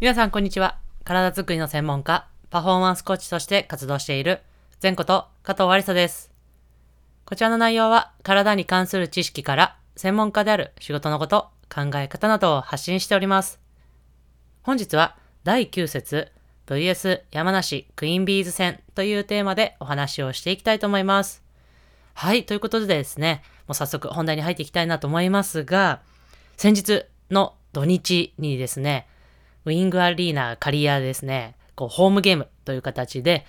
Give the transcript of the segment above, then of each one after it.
皆さんこんにちは。体づくりの専門家、パフォーマンスコーチとして活動している、前こと加藤ありさです。こちらの内容は、体に関する知識から、専門家である仕事のこと、考え方などを発信しております。本日は、第9節、VS 山梨クイーンビーズ戦というテーマでお話をしていきたいと思います。はい、ということでですね、もう早速本題に入っていきたいなと思いますが、先日の土日にですね、ウィングアリーナカリアですね、こうホームゲームという形で、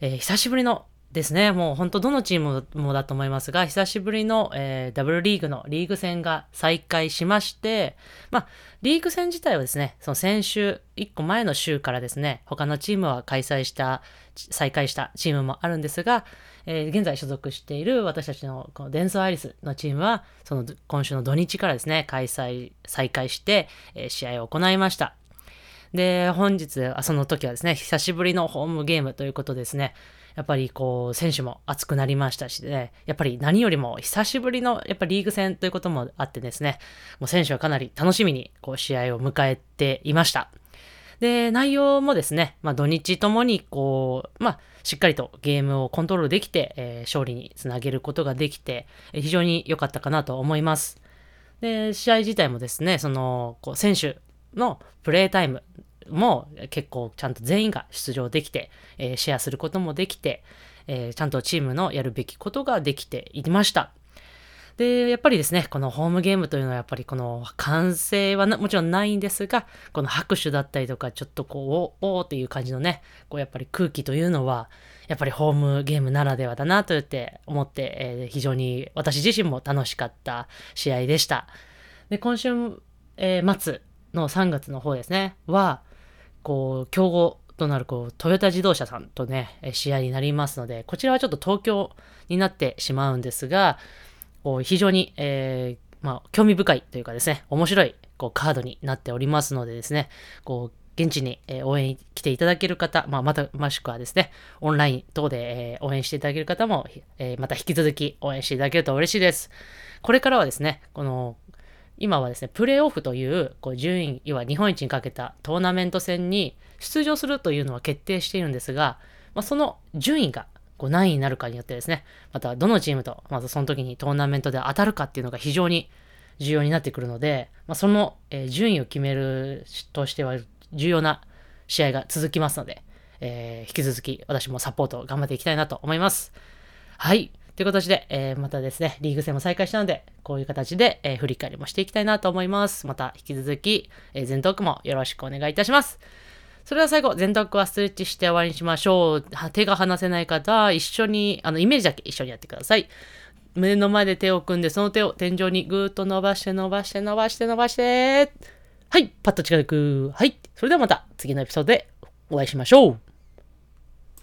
えー久しぶりのですね、もう本当どのチームもだと思いますが、久しぶりの、えーダブルリーグのリーグ戦が再開しまして、まあ、リーグ戦自体はですね、その先週、1個前の週からですね、他のチームは開催した、再開したチームもあるんですが、えー現在所属している私たちのこのデンソーアイリスのチームは、その今週の土日からですね、開催、再開して、えー試合を行いました。で、本日、その時はですね、久しぶりのホームゲームということですね、やっぱりこう、選手も熱くなりましたしね、やっぱり何よりも久しぶりのやっぱリーグ戦ということもあってですね、もう選手はかなり楽しみにこう試合を迎えていました。で、内容もですね、まあ土日ともにこう、まあしっかりとゲームをコントロールできて、えー勝利につなげることができて、非常に良かったかなと思います。で、試合自体もですね、その、こう選手のプレータイムも結構ちゃんと全員が出場できて、えーシェアすることもできて、えーちゃんとチームのやるべきことができていました。で、やっぱりですね、このホームゲームというのはやっぱりこの歓声はもちろんないんですが、この拍手だったりとか、ちょっとこう、おおっていう感じのね、こうやっぱり空気というのは、やっぱりホームゲームならではだなと言って思って、えー非常に私自身も楽しかった試合でした。で、今週、えー末の3月の方ですね、は、こう、競合となる、こう、トヨタ自動車さんとね、試合になりますので、こちらはちょっと東京になってしまうんですが、こう非常に、えーまあ、興味深いというかですね、面白いこうカードになっておりますのでですね、こう現地に、え応援に来ていただける方、まあ、また、もしくはですね、オンライン等で、え応援していただける方も、えまた引き続き応援していただけると嬉しいです。これからはですね、この、今はですね、プレーオフという、こう、順位、要は日本一にかけたトーナメント戦に出場するというのは決定しているんですが、まあ、その順位が、こう何位になるかによってですね、またどのチームと、まずその時にトーナメントで当たるかっていうのが非常に重要になってくるので、まあ、その、え順位を決めるとしては重要な試合が続きますので、えー引き続き私もサポート頑張っていきたいなと思います。はい。という形で、えーまたですね、リーグ戦も再開したので、こういう形で、えー振り返りもしていきたいなと思います。また引き続き、えー、全トークもよろしくお願いいたします。それでは最後、全トークはストレッチして終わりにしましょう。手が離せない方は、一緒に、あの、イメージだけ一緒にやってください。胸の前で手を組んで、その手を天井にぐーっと伸ばして伸ばして伸ばして伸ばして。はい、パッと近づく。はい。それではまた次のエピソードでお会いしましょう。